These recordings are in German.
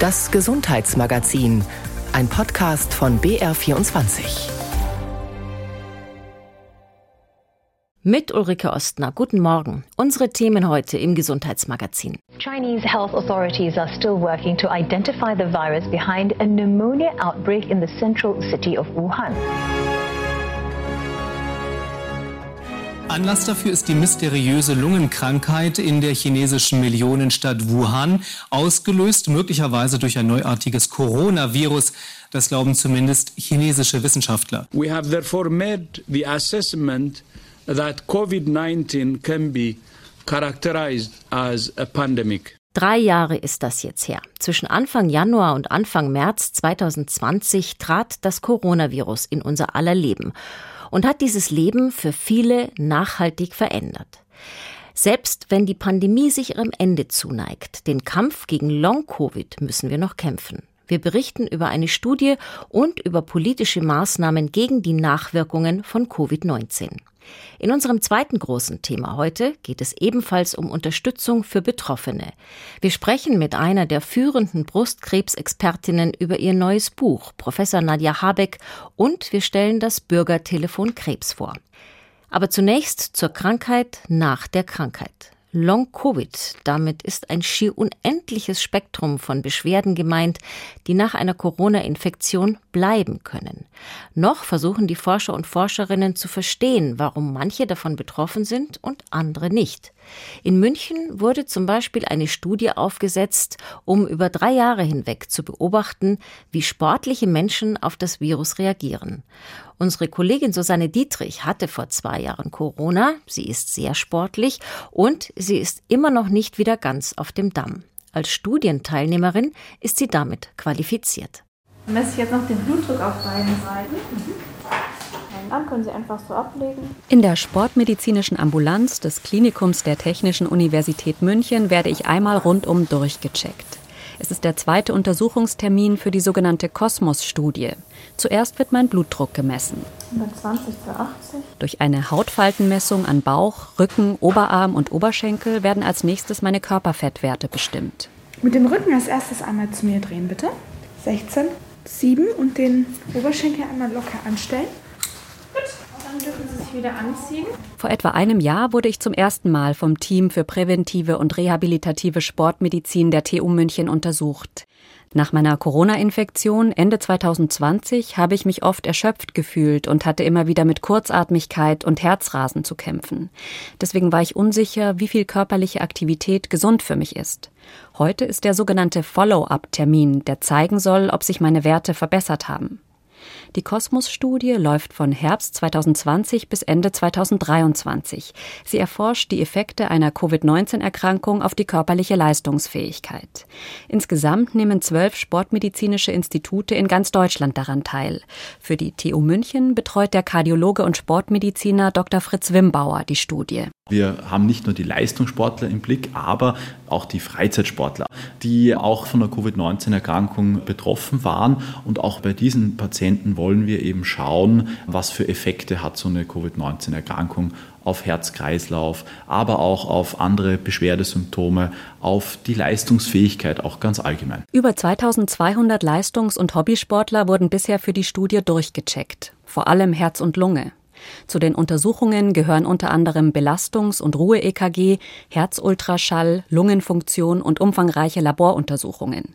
Das Gesundheitsmagazin, ein Podcast von BR24. Mit Ulrike Ostner. Guten Morgen. Unsere Themen heute im Gesundheitsmagazin. Chinese health authorities are still working to identify the virus behind a pneumonia outbreak in the central city of Wuhan. Anlass dafür ist die mysteriöse Lungenkrankheit in der chinesischen Millionenstadt Wuhan, ausgelöst möglicherweise durch ein neuartiges Coronavirus. Das glauben zumindest chinesische Wissenschaftler. We have therefore made the assessment that COVID-19 can be characterized as a pandemic. Drei Jahre ist das jetzt her. Zwischen Anfang Januar und Anfang März 2020 trat das Coronavirus in unser aller Leben und hat dieses Leben für viele nachhaltig verändert. Selbst wenn die Pandemie sich ihrem Ende zuneigt, den Kampf gegen Long-Covid müssen wir noch kämpfen. Wir berichten über eine Studie und über politische Maßnahmen gegen die Nachwirkungen von Covid-19. In unserem zweiten großen Thema heute geht es ebenfalls um Unterstützung für Betroffene. Wir sprechen mit einer der führenden Brustkrebsexpertinnen über ihr neues Buch, Professor Nadja Habeck, und wir stellen das Bürgertelefon Krebs vor. Aber zunächst zur Krankheit nach der Krankheit. Long-Covid. Damit ist ein schier unendliches Spektrum von Beschwerden gemeint, die nach einer Corona-Infektion bleiben können. Noch versuchen die Forscher und Forscherinnen zu verstehen, warum manche davon betroffen sind und andere nicht. In München wurde zum Beispiel eine Studie aufgesetzt, um über drei Jahre hinweg zu beobachten, wie sportliche Menschen auf das Virus reagieren. Unsere Kollegin Susanne Dietrich hatte vor zwei Jahren Corona. Sie ist sehr sportlich und sie ist immer noch nicht wieder ganz auf dem Damm. Als Studienteilnehmerin ist sie damit qualifiziert. Ich messe jetzt noch den Blutdruck auf beiden Seiten. An können Sie einfach so ablegen. In der sportmedizinischen Ambulanz des Klinikums der Technischen Universität München werde ich einmal rundum durchgecheckt. Es ist der zweite Untersuchungstermin für die sogenannte Kosmos-Studie. Zuerst wird mein Blutdruck gemessen. 120 zu 80. Durch eine Hautfaltenmessung an Bauch, Rücken, Oberarm und Oberschenkel werden als nächstes meine Körperfettwerte bestimmt. Mit dem Rücken als erstes einmal zu mir drehen, bitte. 16, 7 und den Oberschenkel einmal locker anstellen. Dann dürfen Sie sich wieder anziehen. Vor etwa einem Jahr wurde ich zum ersten Mal vom Team für präventive und rehabilitative Sportmedizin der TU München untersucht. Nach meiner Corona-Infektion Ende 2020 habe ich mich oft erschöpft gefühlt und hatte immer wieder mit Kurzatmigkeit und Herzrasen zu kämpfen. Deswegen war ich unsicher, wie viel körperliche Aktivität gesund für mich ist. Heute ist der sogenannte Follow-up-Termin, der zeigen soll, ob sich meine Werte verbessert haben. Die Kosmos-Studie läuft von Herbst 2020 bis Ende 2023. Sie erforscht die Effekte einer Covid-19-Erkrankung auf die körperliche Leistungsfähigkeit. Insgesamt nehmen zwölf sportmedizinische Institute in ganz Deutschland daran teil. Für die TU München betreut der Kardiologe und Sportmediziner Dr. Fritz Wimbauer die Studie. Wir haben nicht nur die Leistungssportler im Blick, aber auch die Freizeitsportler, die auch von der Covid-19-Erkrankung betroffen waren. Und auch bei diesen Patienten wollen wir eben schauen, was für Effekte hat so eine Covid-19-Erkrankung auf Herz-Kreislauf, aber auch auf andere Beschwerdesymptome, auf die Leistungsfähigkeit auch ganz allgemein. Über 2200 Leistungs- und Hobbysportler wurden bisher für die Studie durchgecheckt, vor allem Herz und Lunge. Zu den Untersuchungen gehören unter anderem Belastungs- und Ruhe-EKG, Herzultraschall, Lungenfunktion und umfangreiche Laboruntersuchungen.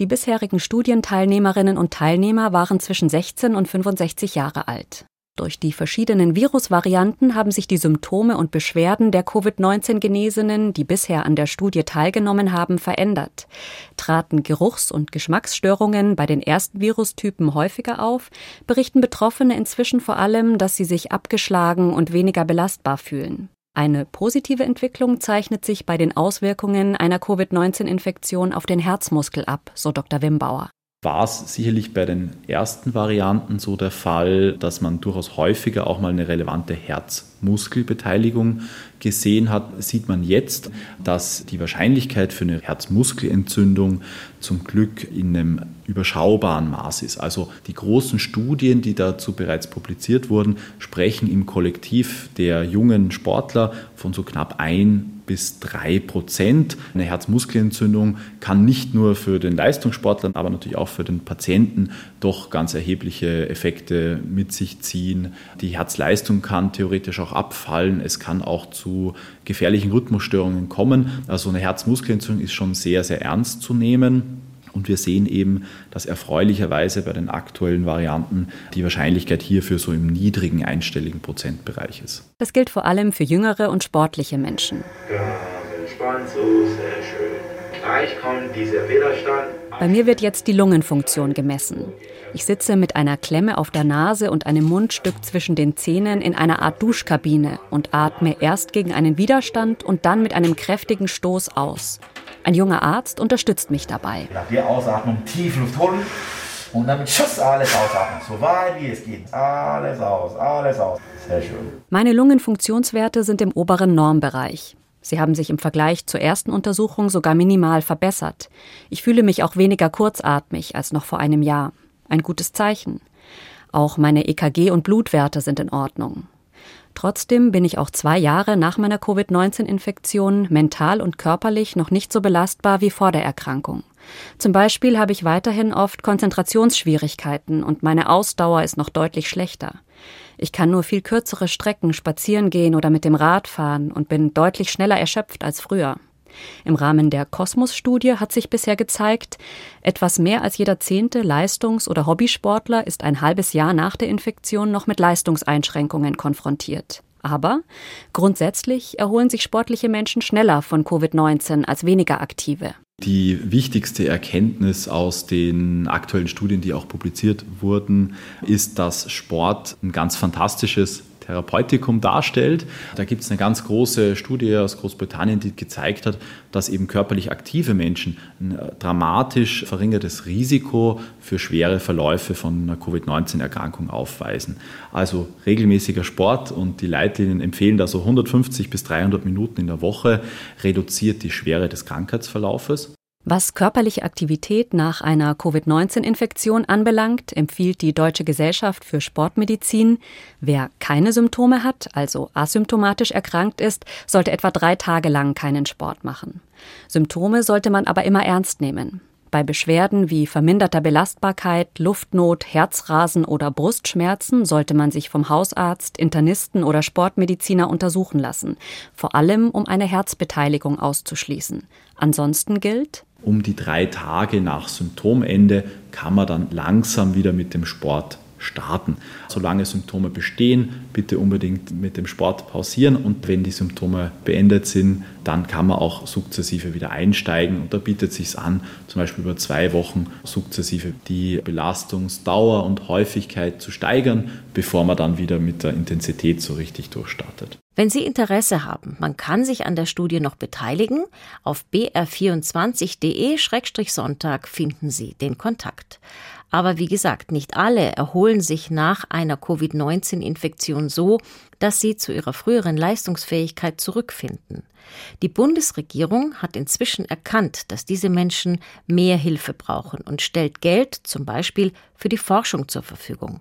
Die bisherigen Studienteilnehmerinnen und Teilnehmer waren zwischen 16 und 65 Jahre alt. Durch die verschiedenen Virusvarianten haben sich die Symptome und Beschwerden der Covid-19-Genesenen, die bisher an der Studie teilgenommen haben, verändert. Traten Geruchs- und Geschmacksstörungen bei den ersten Virustypen häufiger auf, berichten Betroffene inzwischen vor allem, dass sie sich abgeschlagen und weniger belastbar fühlen. Eine positive Entwicklung zeichnet sich bei den Auswirkungen einer Covid-19-Infektion auf den Herzmuskel ab, so Dr. Wimbauer war es sicherlich bei den ersten Varianten so der Fall, dass man durchaus häufiger auch mal eine relevante Herzmuskelbeteiligung gesehen hat, sieht man jetzt, dass die Wahrscheinlichkeit für eine Herzmuskelentzündung zum Glück in einem überschaubaren Maß ist. Also die großen Studien, die dazu bereits publiziert wurden, sprechen im Kollektiv der jungen Sportler von so knapp ein bis drei Prozent. Eine Herzmuskelentzündung kann nicht nur für den Leistungssportler, aber natürlich auch für den Patienten doch ganz erhebliche Effekte mit sich ziehen. Die Herzleistung kann theoretisch auch abfallen. Es kann auch zu gefährlichen Rhythmusstörungen kommen. Also eine Herzmuskelentzündung ist schon sehr, sehr ernst zu nehmen. Und wir sehen eben, dass erfreulicherweise bei den aktuellen Varianten die Wahrscheinlichkeit hierfür so im niedrigen einstelligen Prozentbereich ist. Das gilt vor allem für jüngere und sportliche Menschen. Ganz so, sehr schön. Gleich kommt dieser Widerstand. Bei mir wird jetzt die Lungenfunktion gemessen. Ich sitze mit einer Klemme auf der Nase und einem Mundstück zwischen den Zähnen in einer Art Duschkabine und atme erst gegen einen Widerstand und dann mit einem kräftigen Stoß aus. Ein junger Arzt unterstützt mich dabei. Nach der Ausatmung tief Luft holen und dann mit Schuss alles ausatmen. So weit wie es geht. Alles aus, alles aus. Sehr schön. Meine Lungenfunktionswerte sind im oberen Normbereich. Sie haben sich im Vergleich zur ersten Untersuchung sogar minimal verbessert. Ich fühle mich auch weniger kurzatmig als noch vor einem Jahr. Ein gutes Zeichen. Auch meine EKG und Blutwerte sind in Ordnung. Trotzdem bin ich auch zwei Jahre nach meiner Covid-19-Infektion mental und körperlich noch nicht so belastbar wie vor der Erkrankung. Zum Beispiel habe ich weiterhin oft Konzentrationsschwierigkeiten und meine Ausdauer ist noch deutlich schlechter. Ich kann nur viel kürzere Strecken spazieren gehen oder mit dem Rad fahren und bin deutlich schneller erschöpft als früher. Im Rahmen der Kosmos-Studie hat sich bisher gezeigt, etwas mehr als jeder zehnte Leistungs- oder Hobbysportler ist ein halbes Jahr nach der Infektion noch mit Leistungseinschränkungen konfrontiert. Aber grundsätzlich erholen sich sportliche Menschen schneller von Covid-19 als weniger aktive. Die wichtigste Erkenntnis aus den aktuellen Studien, die auch publiziert wurden, ist, dass Sport ein ganz fantastisches Therapeutikum darstellt. Da gibt es eine ganz große Studie aus Großbritannien, die gezeigt hat, dass eben körperlich aktive Menschen ein äh, dramatisch verringertes Risiko für schwere Verläufe von einer Covid-19-Erkrankung aufweisen. Also regelmäßiger Sport und die Leitlinien empfehlen da so 150 bis 300 Minuten in der Woche reduziert die Schwere des Krankheitsverlaufes. Was körperliche Aktivität nach einer Covid-19-Infektion anbelangt, empfiehlt die Deutsche Gesellschaft für Sportmedizin, wer keine Symptome hat, also asymptomatisch erkrankt ist, sollte etwa drei Tage lang keinen Sport machen. Symptome sollte man aber immer ernst nehmen. Bei Beschwerden wie verminderter Belastbarkeit, Luftnot, Herzrasen oder Brustschmerzen sollte man sich vom Hausarzt, Internisten oder Sportmediziner untersuchen lassen, vor allem um eine Herzbeteiligung auszuschließen. Ansonsten gilt, um die drei Tage nach Symptomende kann man dann langsam wieder mit dem Sport starten. Solange Symptome bestehen, bitte unbedingt mit dem Sport pausieren und wenn die Symptome beendet sind, dann kann man auch sukzessive wieder einsteigen und da bietet sich an, zum Beispiel über zwei Wochen sukzessive die Belastungsdauer und Häufigkeit zu steigern, bevor man dann wieder mit der Intensität so richtig durchstartet. Wenn Sie Interesse haben, man kann sich an der Studie noch beteiligen. Auf br24.de-sonntag finden Sie den Kontakt. Aber wie gesagt, nicht alle erholen sich nach einer Covid-19-Infektion so, dass sie zu ihrer früheren Leistungsfähigkeit zurückfinden. Die Bundesregierung hat inzwischen erkannt, dass diese Menschen mehr Hilfe brauchen und stellt Geld zum Beispiel für die Forschung zur Verfügung.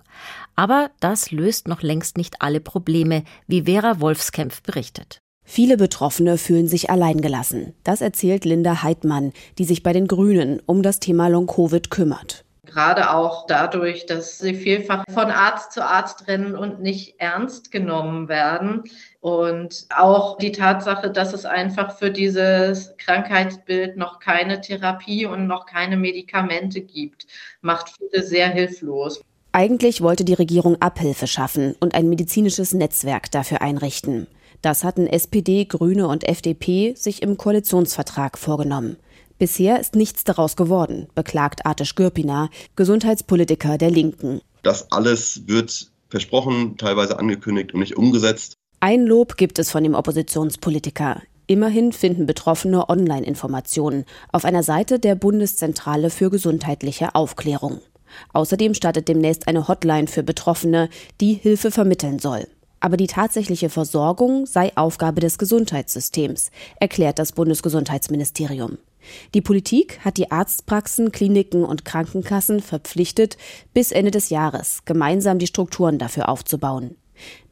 Aber das löst noch längst nicht alle Probleme, wie Vera Wolfskämpf berichtet. Viele Betroffene fühlen sich alleingelassen. Das erzählt Linda Heidmann, die sich bei den Grünen um das Thema Long-Covid kümmert. Gerade auch dadurch, dass sie vielfach von Arzt zu Arzt rennen und nicht ernst genommen werden. Und auch die Tatsache, dass es einfach für dieses Krankheitsbild noch keine Therapie und noch keine Medikamente gibt, macht viele sehr hilflos. Eigentlich wollte die Regierung Abhilfe schaffen und ein medizinisches Netzwerk dafür einrichten. Das hatten SPD, Grüne und FDP sich im Koalitionsvertrag vorgenommen. Bisher ist nichts daraus geworden, beklagt Artisch Gürpina, Gesundheitspolitiker der Linken. Das alles wird versprochen, teilweise angekündigt und nicht umgesetzt. Ein Lob gibt es von dem Oppositionspolitiker. Immerhin finden Betroffene Online-Informationen auf einer Seite der Bundeszentrale für gesundheitliche Aufklärung. Außerdem startet demnächst eine Hotline für Betroffene, die Hilfe vermitteln soll. Aber die tatsächliche Versorgung sei Aufgabe des Gesundheitssystems, erklärt das Bundesgesundheitsministerium. Die Politik hat die Arztpraxen, Kliniken und Krankenkassen verpflichtet, bis Ende des Jahres gemeinsam die Strukturen dafür aufzubauen.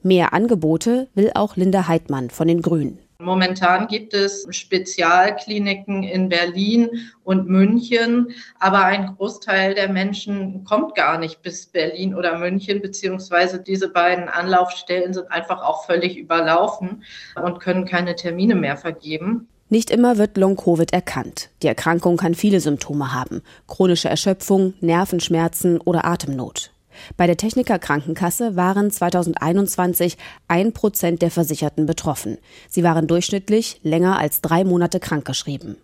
Mehr Angebote will auch Linda Heidmann von den Grünen. Momentan gibt es Spezialkliniken in Berlin und München, aber ein Großteil der Menschen kommt gar nicht bis Berlin oder München, beziehungsweise diese beiden Anlaufstellen sind einfach auch völlig überlaufen und können keine Termine mehr vergeben. Nicht immer wird Long-Covid erkannt. Die Erkrankung kann viele Symptome haben. Chronische Erschöpfung, Nervenschmerzen oder Atemnot. Bei der Techniker Krankenkasse waren 2021 ein Prozent der Versicherten betroffen. Sie waren durchschnittlich länger als drei Monate krankgeschrieben.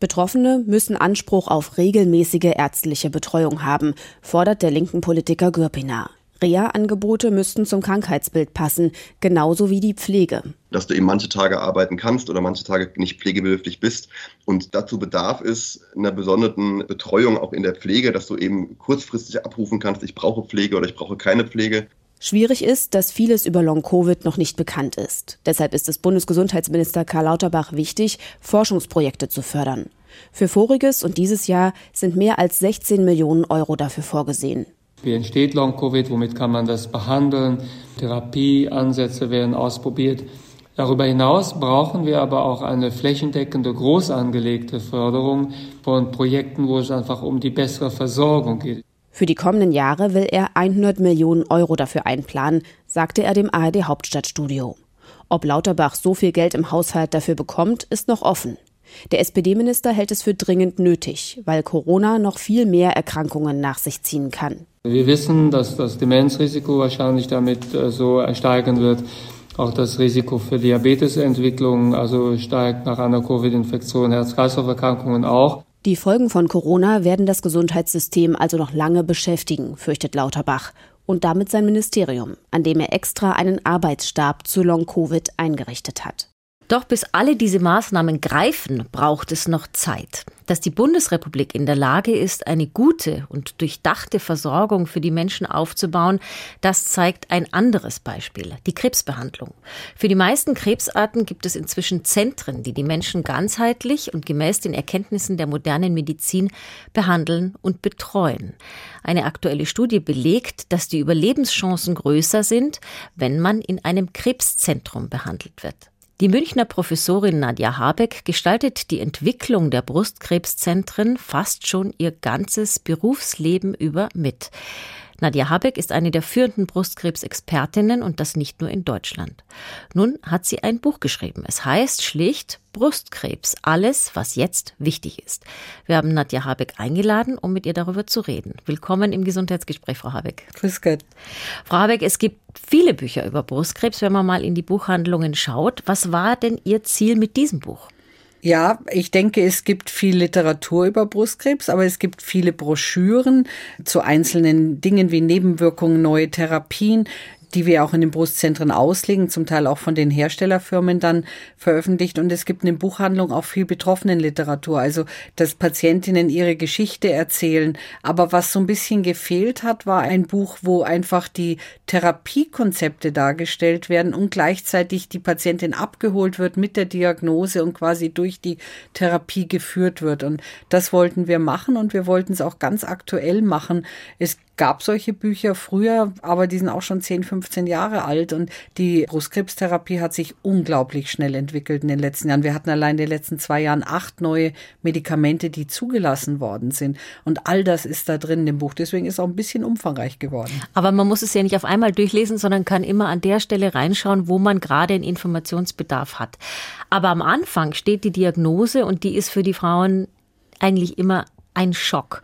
Betroffene müssen Anspruch auf regelmäßige ärztliche Betreuung haben, fordert der linken Politiker Gürpina. Reha-Angebote müssten zum Krankheitsbild passen, genauso wie die Pflege. Dass du eben manche Tage arbeiten kannst oder manche Tage nicht pflegebedürftig bist. Und dazu bedarf es einer besonderen Betreuung auch in der Pflege, dass du eben kurzfristig abrufen kannst, ich brauche Pflege oder ich brauche keine Pflege. Schwierig ist, dass vieles über Long-Covid noch nicht bekannt ist. Deshalb ist es Bundesgesundheitsminister Karl Lauterbach wichtig, Forschungsprojekte zu fördern. Für voriges und dieses Jahr sind mehr als 16 Millionen Euro dafür vorgesehen. Wie entsteht Long-Covid? Womit kann man das behandeln? Therapieansätze werden ausprobiert. Darüber hinaus brauchen wir aber auch eine flächendeckende, groß angelegte Förderung von Projekten, wo es einfach um die bessere Versorgung geht. Für die kommenden Jahre will er 100 Millionen Euro dafür einplanen, sagte er dem ARD Hauptstadtstudio. Ob Lauterbach so viel Geld im Haushalt dafür bekommt, ist noch offen. Der SPD-Minister hält es für dringend nötig, weil Corona noch viel mehr Erkrankungen nach sich ziehen kann. Wir wissen, dass das Demenzrisiko wahrscheinlich damit äh, so steigen wird. Auch das Risiko für Diabetesentwicklung, also steigt nach einer Covid-Infektion, Herz-Kreislauf-Erkrankungen auch. Die Folgen von Corona werden das Gesundheitssystem also noch lange beschäftigen, fürchtet Lauterbach. Und damit sein Ministerium, an dem er extra einen Arbeitsstab zu Long-Covid eingerichtet hat. Doch bis alle diese Maßnahmen greifen, braucht es noch Zeit. Dass die Bundesrepublik in der Lage ist, eine gute und durchdachte Versorgung für die Menschen aufzubauen, das zeigt ein anderes Beispiel, die Krebsbehandlung. Für die meisten Krebsarten gibt es inzwischen Zentren, die die Menschen ganzheitlich und gemäß den Erkenntnissen der modernen Medizin behandeln und betreuen. Eine aktuelle Studie belegt, dass die Überlebenschancen größer sind, wenn man in einem Krebszentrum behandelt wird. Die Münchner Professorin Nadja Habeck gestaltet die Entwicklung der Brustkrebszentren fast schon ihr ganzes Berufsleben über mit. Nadja Habeck ist eine der führenden Brustkrebsexpertinnen und das nicht nur in Deutschland. Nun hat sie ein Buch geschrieben. Es heißt schlicht Brustkrebs, alles, was jetzt wichtig ist. Wir haben Nadja Habeck eingeladen, um mit ihr darüber zu reden. Willkommen im Gesundheitsgespräch, Frau Habeck. Grüß Gott. Frau Habeck, es gibt viele Bücher über Brustkrebs, wenn man mal in die Buchhandlungen schaut. Was war denn Ihr Ziel mit diesem Buch? Ja, ich denke, es gibt viel Literatur über Brustkrebs, aber es gibt viele Broschüren zu einzelnen Dingen wie Nebenwirkungen, neue Therapien die wir auch in den Brustzentren auslegen, zum Teil auch von den Herstellerfirmen dann veröffentlicht. Und es gibt in den Buchhandlungen auch viel Betroffenenliteratur, also dass Patientinnen ihre Geschichte erzählen. Aber was so ein bisschen gefehlt hat, war ein Buch, wo einfach die Therapiekonzepte dargestellt werden und gleichzeitig die Patientin abgeholt wird mit der Diagnose und quasi durch die Therapie geführt wird. Und das wollten wir machen und wir wollten es auch ganz aktuell machen. Es gab solche Bücher früher, aber die sind auch schon 10, 15 Jahre alt und die Brustkrebstherapie hat sich unglaublich schnell entwickelt in den letzten Jahren. Wir hatten allein in den letzten zwei Jahren acht neue Medikamente, die zugelassen worden sind und all das ist da drin im Buch. Deswegen ist es auch ein bisschen umfangreich geworden. Aber man muss es ja nicht auf einmal durchlesen, sondern kann immer an der Stelle reinschauen, wo man gerade einen Informationsbedarf hat. Aber am Anfang steht die Diagnose und die ist für die Frauen eigentlich immer ein Schock.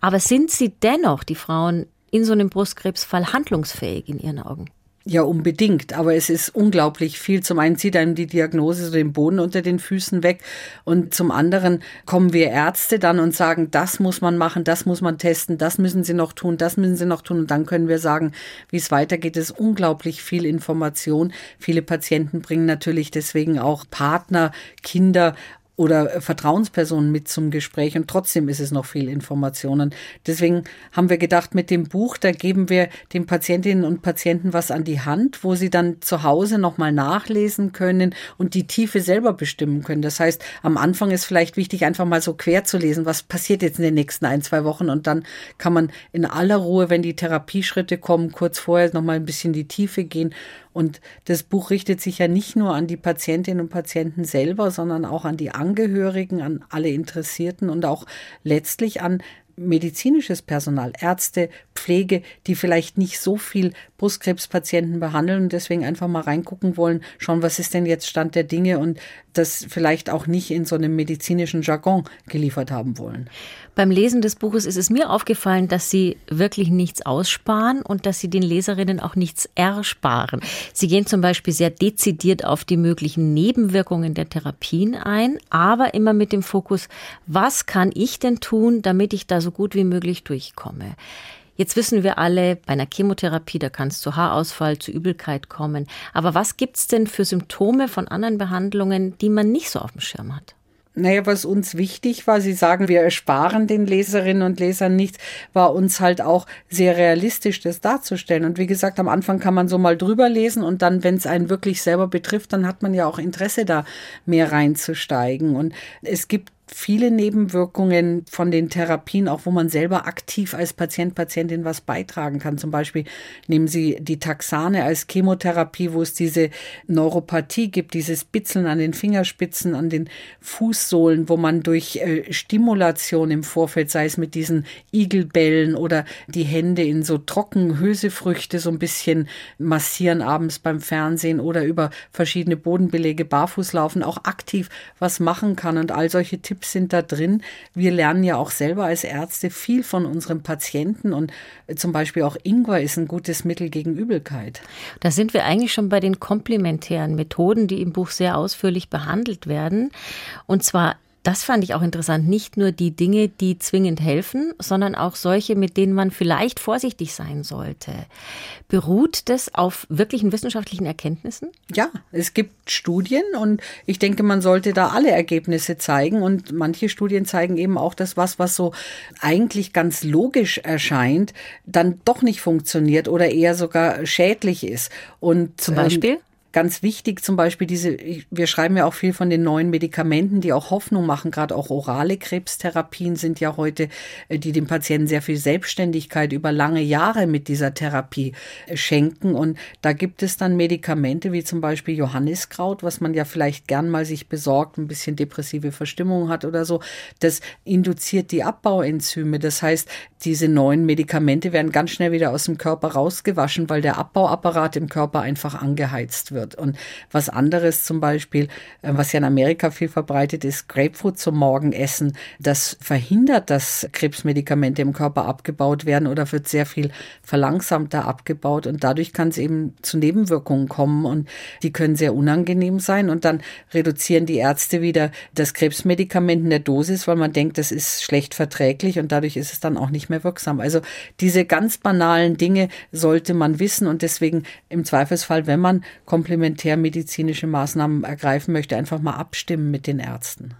Aber sind sie dennoch, die Frauen, in so einem Brustkrebsfall handlungsfähig in ihren Augen? Ja, unbedingt. Aber es ist unglaublich viel. Zum einen zieht einem die Diagnose so den Boden unter den Füßen weg. Und zum anderen kommen wir Ärzte dann und sagen, das muss man machen, das muss man testen, das müssen Sie noch tun, das müssen Sie noch tun. Und dann können wir sagen, wie es weitergeht. Es ist unglaublich viel Information. Viele Patienten bringen natürlich deswegen auch Partner, Kinder oder Vertrauenspersonen mit zum Gespräch und trotzdem ist es noch viel Informationen. Deswegen haben wir gedacht, mit dem Buch, da geben wir den Patientinnen und Patienten was an die Hand, wo sie dann zu Hause nochmal nachlesen können und die Tiefe selber bestimmen können. Das heißt, am Anfang ist vielleicht wichtig, einfach mal so quer zu lesen, was passiert jetzt in den nächsten ein, zwei Wochen und dann kann man in aller Ruhe, wenn die Therapieschritte kommen, kurz vorher nochmal ein bisschen die Tiefe gehen Und das Buch richtet sich ja nicht nur an die Patientinnen und Patienten selber, sondern auch an die Angehörigen, an alle Interessierten und auch letztlich an medizinisches Personal, Ärzte, Pflege, die vielleicht nicht so viel Brustkrebspatienten behandeln und deswegen einfach mal reingucken wollen, schauen, was ist denn jetzt Stand der Dinge und das vielleicht auch nicht in so einem medizinischen Jargon geliefert haben wollen. Beim Lesen des Buches ist es mir aufgefallen, dass Sie wirklich nichts aussparen und dass Sie den Leserinnen auch nichts ersparen. Sie gehen zum Beispiel sehr dezidiert auf die möglichen Nebenwirkungen der Therapien ein, aber immer mit dem Fokus, was kann ich denn tun, damit ich da so gut wie möglich durchkomme. Jetzt wissen wir alle, bei einer Chemotherapie, da kann es zu Haarausfall, zu Übelkeit kommen. Aber was gibt es denn für Symptome von anderen Behandlungen, die man nicht so auf dem Schirm hat? Naja, was uns wichtig war, Sie sagen, wir ersparen den Leserinnen und Lesern nichts, war uns halt auch sehr realistisch, das darzustellen. Und wie gesagt, am Anfang kann man so mal drüber lesen und dann, wenn es einen wirklich selber betrifft, dann hat man ja auch Interesse da mehr reinzusteigen. Und es gibt viele Nebenwirkungen von den Therapien, auch wo man selber aktiv als Patient, Patientin was beitragen kann. Zum Beispiel nehmen Sie die Taxane als Chemotherapie, wo es diese Neuropathie gibt, dieses Bitzeln an den Fingerspitzen, an den Fußsohlen, wo man durch äh, Stimulation im Vorfeld, sei es mit diesen Igelbällen oder die Hände in so trocken Hülsefrüchte so ein bisschen massieren abends beim Fernsehen oder über verschiedene Bodenbelege barfuß laufen, auch aktiv was machen kann und all solche Tipps Tipps sind da drin. Wir lernen ja auch selber als Ärzte viel von unseren Patienten und zum Beispiel auch Ingwer ist ein gutes Mittel gegen Übelkeit. Da sind wir eigentlich schon bei den komplementären Methoden, die im Buch sehr ausführlich behandelt werden. Und zwar das fand ich auch interessant. Nicht nur die Dinge, die zwingend helfen, sondern auch solche, mit denen man vielleicht vorsichtig sein sollte. Beruht das auf wirklichen wissenschaftlichen Erkenntnissen? Ja, es gibt Studien und ich denke, man sollte da alle Ergebnisse zeigen. Und manche Studien zeigen eben auch, dass was, was so eigentlich ganz logisch erscheint, dann doch nicht funktioniert oder eher sogar schädlich ist. Und zum Beispiel? Ähm, ganz wichtig zum Beispiel diese, wir schreiben ja auch viel von den neuen Medikamenten, die auch Hoffnung machen, gerade auch orale Krebstherapien sind ja heute, äh, die dem Patienten sehr viel Selbstständigkeit über lange Jahre mit dieser Therapie äh, schenken. Und da gibt es dann Medikamente wie zum Beispiel Johanniskraut, was man ja vielleicht gern mal sich besorgt, ein bisschen depressive Verstimmung hat oder so. Das induziert die Abbauenzyme. Das heißt, diese neuen Medikamente werden ganz schnell wieder aus dem Körper rausgewaschen, weil der Abbauapparat im Körper einfach angeheizt wird wird. Und was anderes zum Beispiel, äh, was ja in Amerika viel verbreitet ist, Grapefruit zum Morgenessen, das verhindert, dass Krebsmedikamente im Körper abgebaut werden oder wird sehr viel verlangsamter abgebaut. Und dadurch kann es eben zu Nebenwirkungen kommen und die können sehr unangenehm sein. Und dann reduzieren die Ärzte wieder das Krebsmedikament in der Dosis, weil man denkt, das ist schlecht verträglich und dadurch ist es dann auch nicht mehr wirksam. Also diese ganz banalen Dinge sollte man wissen und deswegen im Zweifelsfall, wenn man komplementär komplementärmedizinische Maßnahmen ergreifen möchte, einfach mal abstimmen mit den Ärzten.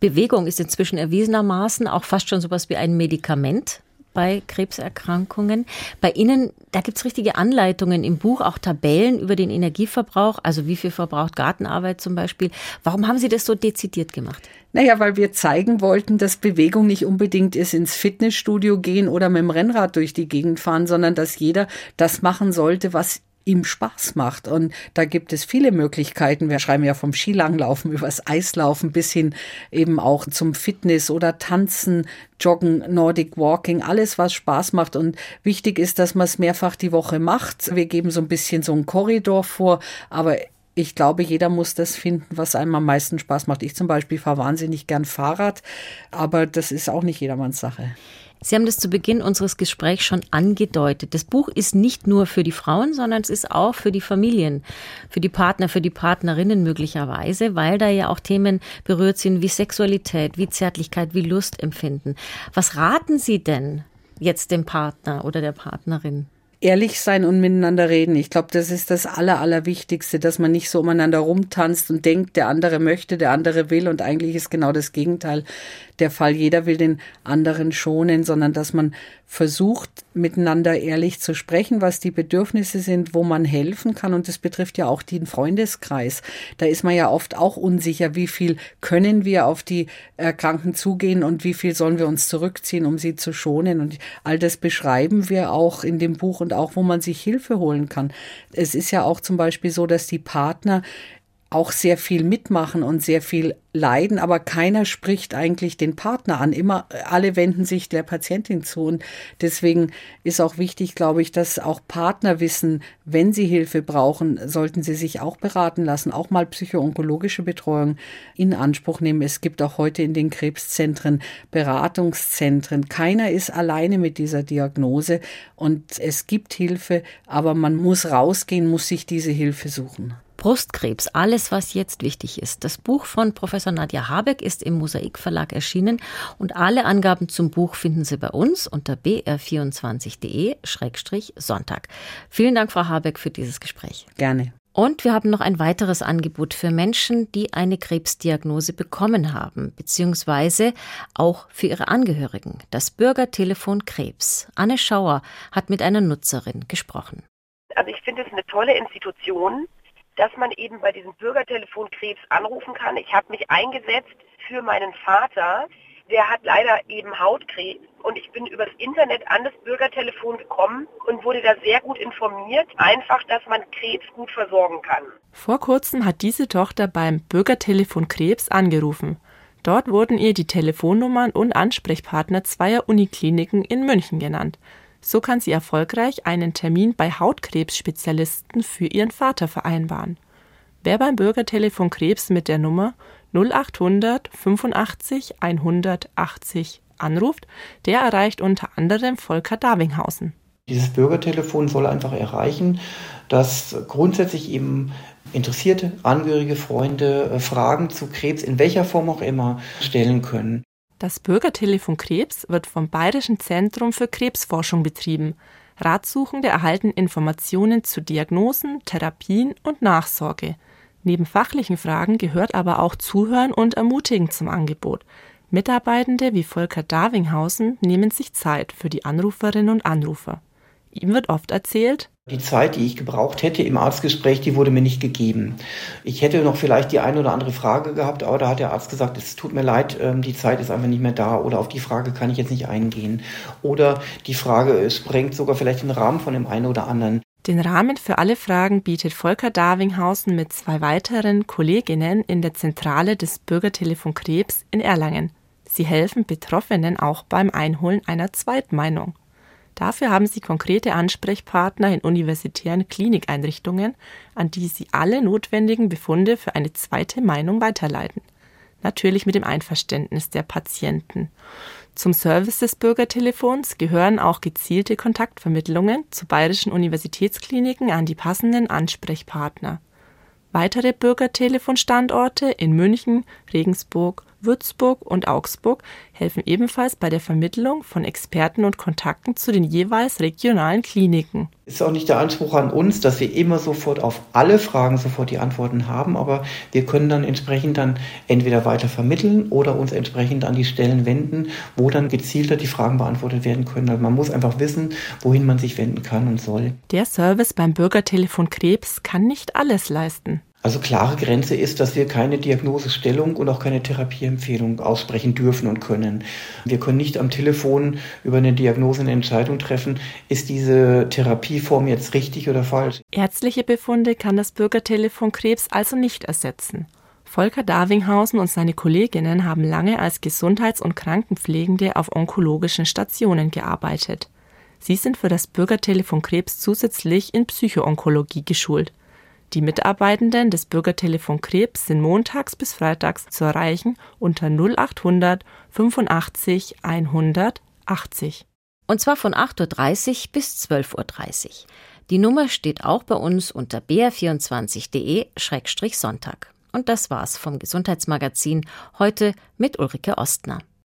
Bewegung ist inzwischen erwiesenermaßen auch fast schon sowas wie ein Medikament bei Krebserkrankungen. Bei Ihnen, da gibt es richtige Anleitungen im Buch, auch Tabellen über den Energieverbrauch, also wie viel verbraucht Gartenarbeit zum Beispiel. Warum haben Sie das so dezidiert gemacht? Naja, weil wir zeigen wollten, dass Bewegung nicht unbedingt ist, ins Fitnessstudio gehen oder mit dem Rennrad durch die Gegend fahren, sondern dass jeder das machen sollte, was ihm Spaß macht. Und da gibt es viele Möglichkeiten. Wir schreiben ja vom Skilanglaufen übers Eislaufen bis hin eben auch zum Fitness oder Tanzen, Joggen, Nordic Walking, alles, was Spaß macht. Und wichtig ist, dass man es mehrfach die Woche macht. Wir geben so ein bisschen so einen Korridor vor, aber ich glaube, jeder muss das finden, was einem am meisten Spaß macht. Ich zum Beispiel fahre wahnsinnig gern Fahrrad, aber das ist auch nicht jedermanns Sache. Sie haben das zu Beginn unseres Gesprächs schon angedeutet. Das Buch ist nicht nur für die Frauen, sondern es ist auch für die Familien, für die Partner, für die Partnerinnen möglicherweise, weil da ja auch Themen berührt sind wie Sexualität, wie Zärtlichkeit, wie Lustempfinden. Was raten Sie denn jetzt dem Partner oder der Partnerin? ehrlich sein und miteinander reden. Ich glaube, das ist das Aller, Allerwichtigste, dass man nicht so umeinander rumtanzt und denkt, der andere möchte, der andere will und eigentlich ist genau das Gegenteil der Fall, jeder will den anderen schonen, sondern dass man versucht, miteinander ehrlich zu sprechen, was die Bedürfnisse sind, wo man helfen kann. Und das betrifft ja auch den Freundeskreis. Da ist man ja oft auch unsicher, wie viel können wir auf die Erkrankten zugehen und wie viel sollen wir uns zurückziehen, um sie zu schonen. Und all das beschreiben wir auch in dem Buch und auch, wo man sich Hilfe holen kann. Es ist ja auch zum Beispiel so, dass die Partner auch sehr viel mitmachen und sehr viel leiden, aber keiner spricht eigentlich den Partner an. Immer alle wenden sich der Patientin zu und deswegen ist auch wichtig, glaube ich, dass auch Partner wissen, wenn sie Hilfe brauchen, sollten sie sich auch beraten lassen, auch mal psychoonkologische Betreuung in Anspruch nehmen. Es gibt auch heute in den Krebszentren Beratungszentren. Keiner ist alleine mit dieser Diagnose und es gibt Hilfe, aber man muss rausgehen, muss sich diese Hilfe suchen. Brustkrebs, alles, was jetzt wichtig ist. Das Buch von Professor Nadja Habeck ist im Mosaik Verlag erschienen und alle Angaben zum Buch finden Sie bei uns unter br24.de-sonntag. Vielen Dank, Frau Habeck, für dieses Gespräch. Gerne. Und wir haben noch ein weiteres Angebot für Menschen, die eine Krebsdiagnose bekommen haben, beziehungsweise auch für ihre Angehörigen. Das Bürgertelefon Krebs. Anne Schauer hat mit einer Nutzerin gesprochen. Also ich finde es eine tolle Institution, dass man eben bei diesem Bürgertelefon Krebs anrufen kann. Ich habe mich eingesetzt für meinen Vater. Der hat leider eben Hautkrebs und ich bin übers Internet an das Bürgertelefon gekommen und wurde da sehr gut informiert, einfach, dass man Krebs gut versorgen kann. Vor kurzem hat diese Tochter beim Bürgertelefon Krebs angerufen. Dort wurden ihr die Telefonnummern und Ansprechpartner zweier Unikliniken in München genannt. So kann sie erfolgreich einen Termin bei Hautkrebsspezialisten für ihren Vater vereinbaren. Wer beim Bürgertelefon Krebs mit der Nummer 0800 85 180 anruft, der erreicht unter anderem Volker Darvinghausen. Dieses Bürgertelefon soll einfach erreichen, dass grundsätzlich eben interessierte Angehörige, Freunde äh, Fragen zu Krebs in welcher Form auch immer stellen können. Das Bürgertelefon Krebs wird vom Bayerischen Zentrum für Krebsforschung betrieben. Ratsuchende erhalten Informationen zu Diagnosen, Therapien und Nachsorge. Neben fachlichen Fragen gehört aber auch Zuhören und Ermutigen zum Angebot. Mitarbeitende wie Volker Darvinghausen nehmen sich Zeit für die Anruferinnen und Anrufer. Ihm wird oft erzählt, die Zeit, die ich gebraucht hätte im Arztgespräch, die wurde mir nicht gegeben. Ich hätte noch vielleicht die eine oder andere Frage gehabt, aber da hat der Arzt gesagt, es tut mir leid, ähm, die Zeit ist einfach nicht mehr da oder auf die Frage kann ich jetzt nicht eingehen. Oder die Frage sprengt sogar vielleicht den Rahmen von dem einen oder anderen. Den Rahmen für alle Fragen bietet Volker Darvinghausen mit zwei weiteren Kolleginnen in der Zentrale des Bürgertelefon Krebs in Erlangen. Sie helfen Betroffenen auch beim Einholen einer Zweitmeinung. Dafür haben sie konkrete Ansprechpartner in universitären Klinikeinrichtungen, an die sie alle notwendigen Befunde für eine zweite Meinung weiterleiten. Natürlich mit dem Einverständnis der Patienten. Zum Service des Bürgertelefons gehören auch gezielte Kontaktvermittlungen zu bayerischen Universitätskliniken an die passenden Ansprechpartner. Weitere Bürgertelefonstandorte in München, Regensburg Würzburg und Augsburg helfen ebenfalls bei der Vermittlung von Experten und Kontakten zu den jeweils regionalen Kliniken. Es ist auch nicht der Anspruch an uns, dass wir immer sofort auf alle Fragen sofort die Antworten haben, aber wir können dann entsprechend dann entweder weiter vermitteln oder uns entsprechend an die Stellen wenden, wo dann gezielter die Fragen beantwortet werden können. Also man muss einfach wissen, wohin man sich wenden kann und soll. Der Service beim Bürgertelefon Krebs kann nicht alles leisten. Also klare Grenze ist, dass wir keine Diagnosestellung und auch keine Therapieempfehlung aussprechen dürfen und können. Wir können nicht am Telefon über eine Diagnose eine Entscheidung treffen, ist diese Therapieform jetzt richtig oder falsch. Ärztliche Befunde kann das Bürgertelefon Krebs also nicht ersetzen. Volker Darvinghausen und seine Kolleginnen haben lange als Gesundheits- und Krankenpflegende auf onkologischen Stationen gearbeitet. Sie sind für das Bürgertelefon Krebs zusätzlich in Psychoonkologie geschult. Die Mitarbeitenden des Bürgertelefon Krebs sind montags bis freitags zu erreichen unter 0800 85 180. Und zwar von 8.30 Uhr bis 12.30 Uhr. Die Nummer steht auch bei uns unter br24.de-sonntag. Und das war's vom Gesundheitsmagazin heute mit Ulrike Ostner.